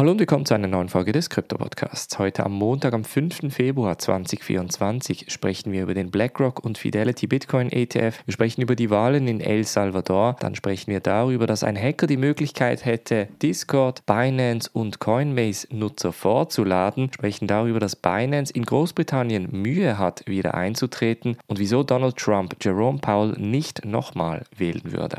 Hallo und willkommen zu einer neuen Folge des Krypto Podcasts. Heute am Montag, am 5. Februar 2024, sprechen wir über den BlackRock und Fidelity Bitcoin ETF. Wir sprechen über die Wahlen in El Salvador. Dann sprechen wir darüber, dass ein Hacker die Möglichkeit hätte, Discord, Binance und Coinbase-Nutzer vorzuladen. Wir sprechen darüber, dass Binance in Großbritannien Mühe hat, wieder einzutreten und wieso Donald Trump Jerome Powell nicht nochmal wählen würde.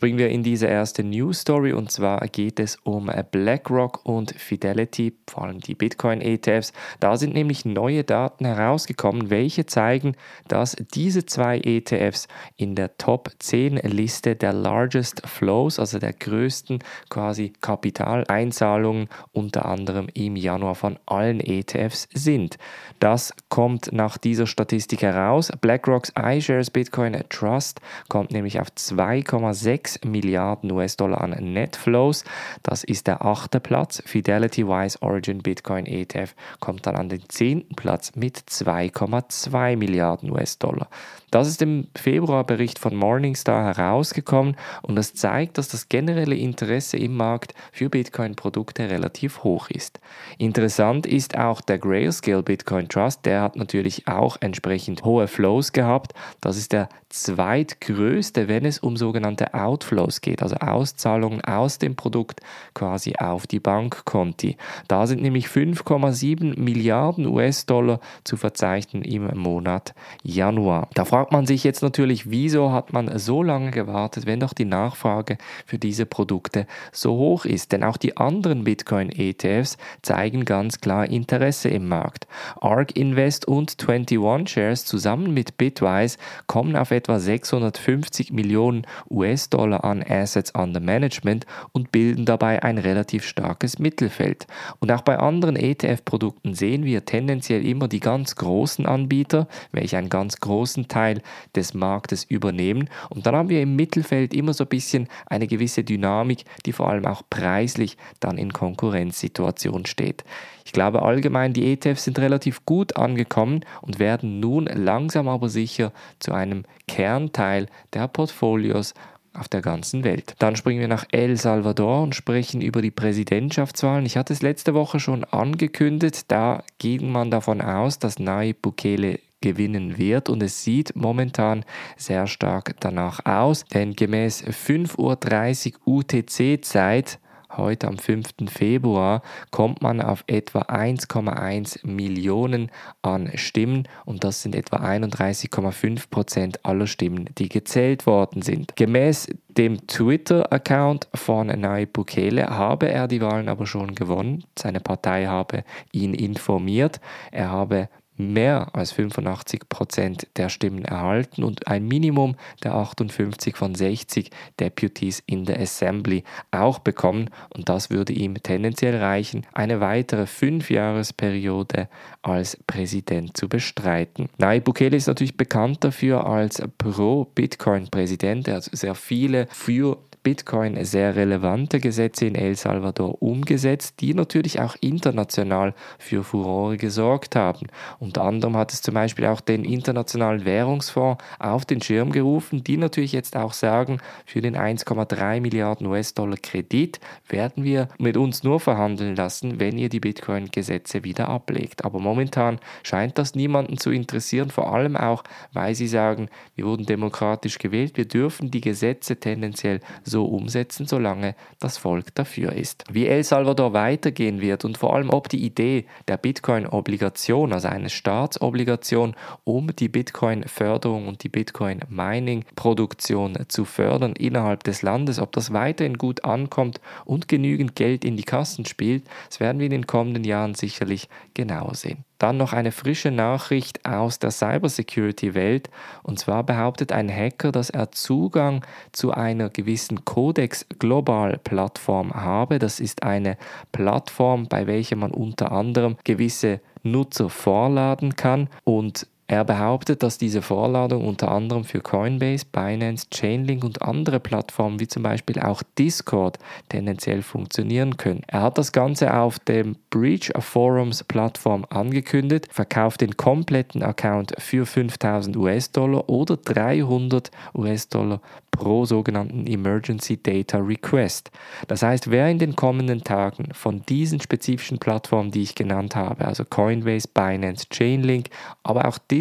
Springen wir in diese erste News Story und zwar geht es um BlackRock und Fidelity, vor allem die Bitcoin ETFs. Da sind nämlich neue Daten herausgekommen, welche zeigen, dass diese zwei ETFs in der Top 10 Liste der Largest Flows, also der größten quasi Kapitaleinzahlungen unter anderem im Januar von allen ETFs sind. Das kommt nach dieser Statistik heraus. BlackRocks iShares Bitcoin Trust kommt nämlich auf 2,6 6 Milliarden US-Dollar an Netflows. Das ist der achte Platz. Fidelity Wise Origin Bitcoin ETF kommt dann an den zehnten Platz mit 2,2 Milliarden US-Dollar. Das ist im Februarbericht von Morningstar herausgekommen und das zeigt, dass das generelle Interesse im Markt für Bitcoin-Produkte relativ hoch ist. Interessant ist auch der Grayscale Bitcoin Trust, der hat natürlich auch entsprechend hohe Flows gehabt. Das ist der zweitgrößte, wenn es um sogenannte Outflows geht, also Auszahlungen aus dem Produkt quasi auf die Bankkonti. Da sind nämlich 5,7 Milliarden US-Dollar zu verzeichnen im Monat Januar. Da fragt man sich jetzt natürlich, wieso hat man so lange gewartet, wenn doch die Nachfrage für diese Produkte so hoch ist? Denn auch die anderen Bitcoin-ETFs zeigen ganz klar Interesse im Markt. ARK Invest und 21 Shares zusammen mit Bitwise kommen auf etwa 650 Millionen US-Dollar an Assets under Management und bilden dabei ein relativ starkes Mittelfeld. Und auch bei anderen ETF-Produkten sehen wir tendenziell immer die ganz großen Anbieter, welche einen ganz großen Teil Teil des Marktes übernehmen. Und dann haben wir im Mittelfeld immer so ein bisschen eine gewisse Dynamik, die vor allem auch preislich dann in Konkurrenzsituation steht. Ich glaube allgemein, die ETFs sind relativ gut angekommen und werden nun langsam aber sicher zu einem Kernteil der Portfolios auf der ganzen Welt. Dann springen wir nach El Salvador und sprechen über die Präsidentschaftswahlen. Ich hatte es letzte Woche schon angekündigt, da ging man davon aus, dass Nayib Bukele gewinnen wird und es sieht momentan sehr stark danach aus, denn gemäß 5.30 Uhr UTC-Zeit heute am 5. Februar kommt man auf etwa 1,1 Millionen an Stimmen und das sind etwa 31,5 Prozent aller Stimmen, die gezählt worden sind. Gemäß dem Twitter-Account von Nayib Bukele habe er die Wahlen aber schon gewonnen. Seine Partei habe ihn informiert. Er habe mehr als 85 Prozent der Stimmen erhalten und ein Minimum der 58 von 60 Deputies in der Assembly auch bekommen. Und das würde ihm tendenziell reichen, eine weitere Fünfjahresperiode als Präsident zu bestreiten. Nayib Bukele ist natürlich bekannt dafür als Pro-Bitcoin-Präsident. Er hat sehr viele für Bitcoin sehr relevante Gesetze in El Salvador umgesetzt, die natürlich auch international für Furore gesorgt haben. Unter anderem hat es zum Beispiel auch den Internationalen Währungsfonds auf den Schirm gerufen, die natürlich jetzt auch sagen, für den 1,3 Milliarden US-Dollar Kredit werden wir mit uns nur verhandeln lassen, wenn ihr die Bitcoin-Gesetze wieder ablegt. Aber momentan scheint das niemanden zu interessieren, vor allem auch, weil sie sagen, wir wurden demokratisch gewählt, wir dürfen die Gesetze tendenziell so umsetzen, solange das Volk dafür ist. Wie El Salvador weitergehen wird und vor allem ob die Idee der Bitcoin-Obligation, also eine Staatsobligation, um die Bitcoin-Förderung und die Bitcoin-Mining-Produktion zu fördern innerhalb des Landes, ob das weiterhin gut ankommt und genügend Geld in die Kassen spielt, das werden wir in den kommenden Jahren sicherlich genauer sehen. Dann noch eine frische Nachricht aus der Cybersecurity-Welt. Und zwar behauptet ein Hacker, dass er Zugang zu einer gewissen Codex Global Plattform habe. Das ist eine Plattform, bei welcher man unter anderem gewisse Nutzer vorladen kann und Er behauptet, dass diese Vorladung unter anderem für Coinbase, Binance, Chainlink und andere Plattformen wie zum Beispiel auch Discord tendenziell funktionieren können. Er hat das Ganze auf dem Breach of Forums Plattform angekündigt, verkauft den kompletten Account für 5000 US-Dollar oder 300 US-Dollar pro sogenannten Emergency Data Request. Das heißt, wer in den kommenden Tagen von diesen spezifischen Plattformen, die ich genannt habe, also Coinbase, Binance, Chainlink, aber auch Discord,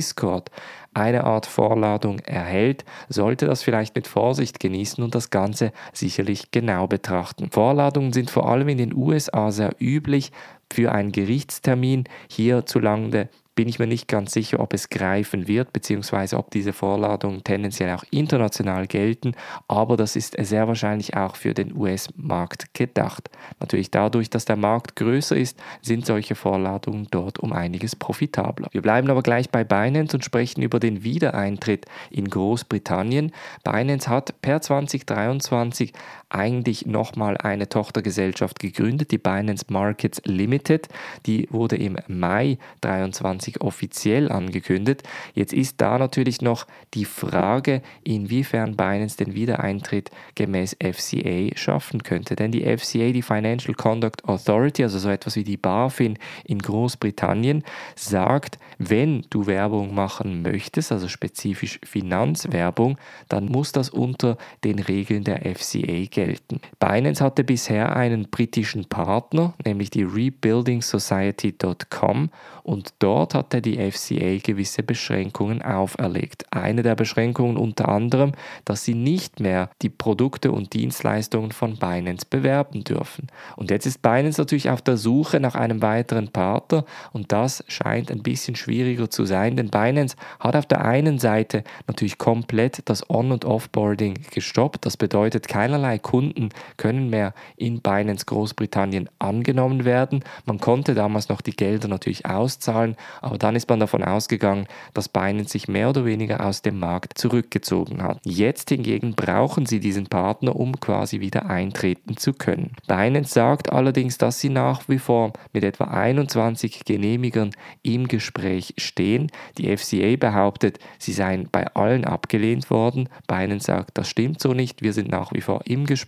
eine Art Vorladung erhält, sollte das vielleicht mit Vorsicht genießen und das Ganze sicherlich genau betrachten. Vorladungen sind vor allem in den USA sehr üblich für einen Gerichtstermin. Hierzulande bin ich mir nicht ganz sicher, ob es greifen wird, beziehungsweise ob diese Vorladungen tendenziell auch international gelten, aber das ist sehr wahrscheinlich auch für den US-Markt gedacht. Natürlich dadurch, dass der Markt größer ist, sind solche Vorladungen dort um einiges profitabler. Wir bleiben aber gleich bei Binance und sprechen über den Wiedereintritt in Großbritannien. Binance hat per 2023 eigentlich nochmal eine Tochtergesellschaft gegründet, die Binance Markets Limited. Die wurde im Mai 2023 offiziell angekündigt. Jetzt ist da natürlich noch die Frage, inwiefern Binance den Wiedereintritt gemäß FCA schaffen könnte. Denn die FCA, die Financial Conduct Authority, also so etwas wie die BaFin in Großbritannien, sagt, wenn du Werbung machen möchtest, also spezifisch Finanzwerbung, dann muss das unter den Regeln der FCA gelten. Binance hatte bisher einen britischen Partner, nämlich die rebuildingsociety.com und dort hatte die FCA gewisse Beschränkungen auferlegt. Eine der Beschränkungen unter anderem, dass sie nicht mehr die Produkte und Dienstleistungen von Binance bewerben dürfen. Und jetzt ist Binance natürlich auf der Suche nach einem weiteren Partner und das scheint ein bisschen schwierig schwieriger zu sein, denn Binance hat auf der einen Seite natürlich komplett das On- und Offboarding gestoppt. Das bedeutet, keinerlei Kunden können mehr in Binance Großbritannien angenommen werden. Man konnte damals noch die Gelder natürlich auszahlen, aber dann ist man davon ausgegangen, dass Binance sich mehr oder weniger aus dem Markt zurückgezogen hat. Jetzt hingegen brauchen sie diesen Partner, um quasi wieder eintreten zu können. Binance sagt allerdings, dass sie nach wie vor mit etwa 21 Genehmigern im Gespräch stehen. Die FCA behauptet, sie seien bei allen abgelehnt worden. Binance sagt, das stimmt so nicht, wir sind nach wie vor im Gespräch.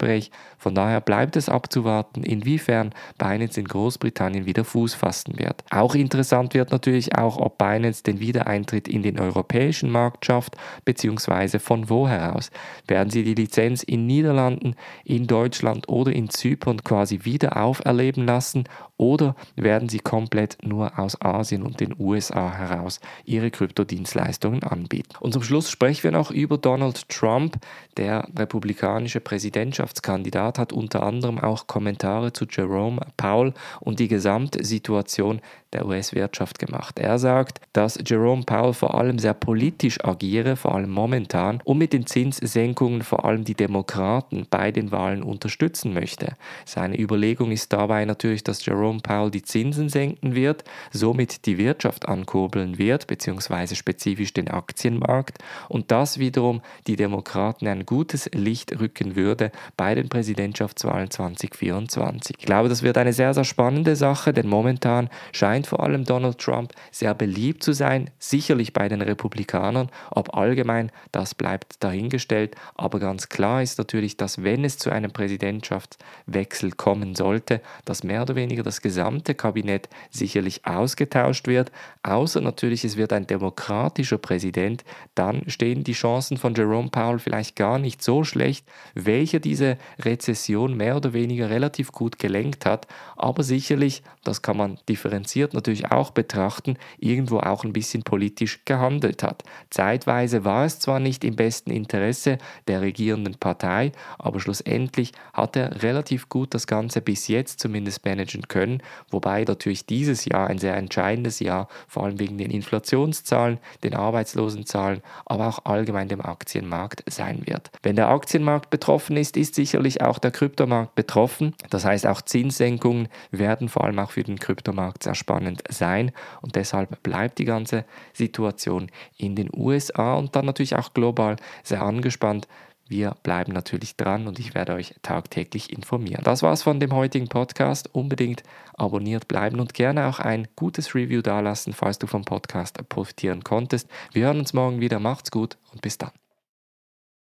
Von daher bleibt es abzuwarten, inwiefern Binance in Großbritannien wieder Fuß fassen wird. Auch interessant wird natürlich auch, ob Binance den Wiedereintritt in den europäischen Markt schafft, beziehungsweise von wo heraus. Werden sie die Lizenz in Niederlanden, in Deutschland oder in Zypern quasi wieder auferleben lassen oder werden sie komplett nur aus Asien und den USA heraus ihre Kryptodienstleistungen anbieten? Und zum Schluss sprechen wir noch über Donald Trump. Der republikanische Präsidentschaftskandidat hat unter anderem auch Kommentare zu Jerome Powell und die Gesamtsituation der US-Wirtschaft gemacht. Er sagt, dass Jerome Powell vor allem sehr politisch agiere, vor allem momentan, und mit den Zinssenkungen vor allem die Demokraten bei den Wahlen unterstützen möchte. Seine Überlegung ist dabei natürlich, dass Jerome Powell die Zinsen senken wird, somit die Wirtschaft ankurbeln wird, beziehungsweise spezifisch den Aktienmarkt, und das wiederum die Demokraten ein gutes Licht rücken würde bei den Präsidentschaftswahlen 2024. Ich glaube, das wird eine sehr, sehr spannende Sache, denn momentan scheint scheint vor allem Donald Trump sehr beliebt zu sein, sicherlich bei den Republikanern, ob allgemein, das bleibt dahingestellt, aber ganz klar ist natürlich, dass wenn es zu einem Präsidentschaftswechsel kommen sollte, dass mehr oder weniger das gesamte Kabinett sicherlich ausgetauscht wird, außer natürlich es wird ein demokratischer Präsident, dann stehen die Chancen von Jerome Powell vielleicht gar nicht so schlecht, welcher diese Rezession mehr oder weniger relativ gut gelenkt hat, aber sicherlich, das kann man differenziert wird natürlich auch betrachten, irgendwo auch ein bisschen politisch gehandelt hat. Zeitweise war es zwar nicht im besten Interesse der regierenden Partei, aber schlussendlich hat er relativ gut das Ganze bis jetzt zumindest managen können, wobei natürlich dieses Jahr ein sehr entscheidendes Jahr, vor allem wegen den Inflationszahlen, den Arbeitslosenzahlen, aber auch allgemein dem Aktienmarkt sein wird. Wenn der Aktienmarkt betroffen ist, ist sicherlich auch der Kryptomarkt betroffen. Das heißt, auch Zinssenkungen werden vor allem auch für den Kryptomarkt sehr spannend spannend sein und deshalb bleibt die ganze Situation in den USA und dann natürlich auch global sehr angespannt, Wir bleiben natürlich dran und ich werde euch tagtäglich informieren. Das war's von dem heutigen Podcast. Unbedingt abonniert bleiben und gerne auch ein gutes Review dalassen, falls du vom Podcast profitieren konntest. Wir hören uns morgen wieder. Macht's gut und bis dann.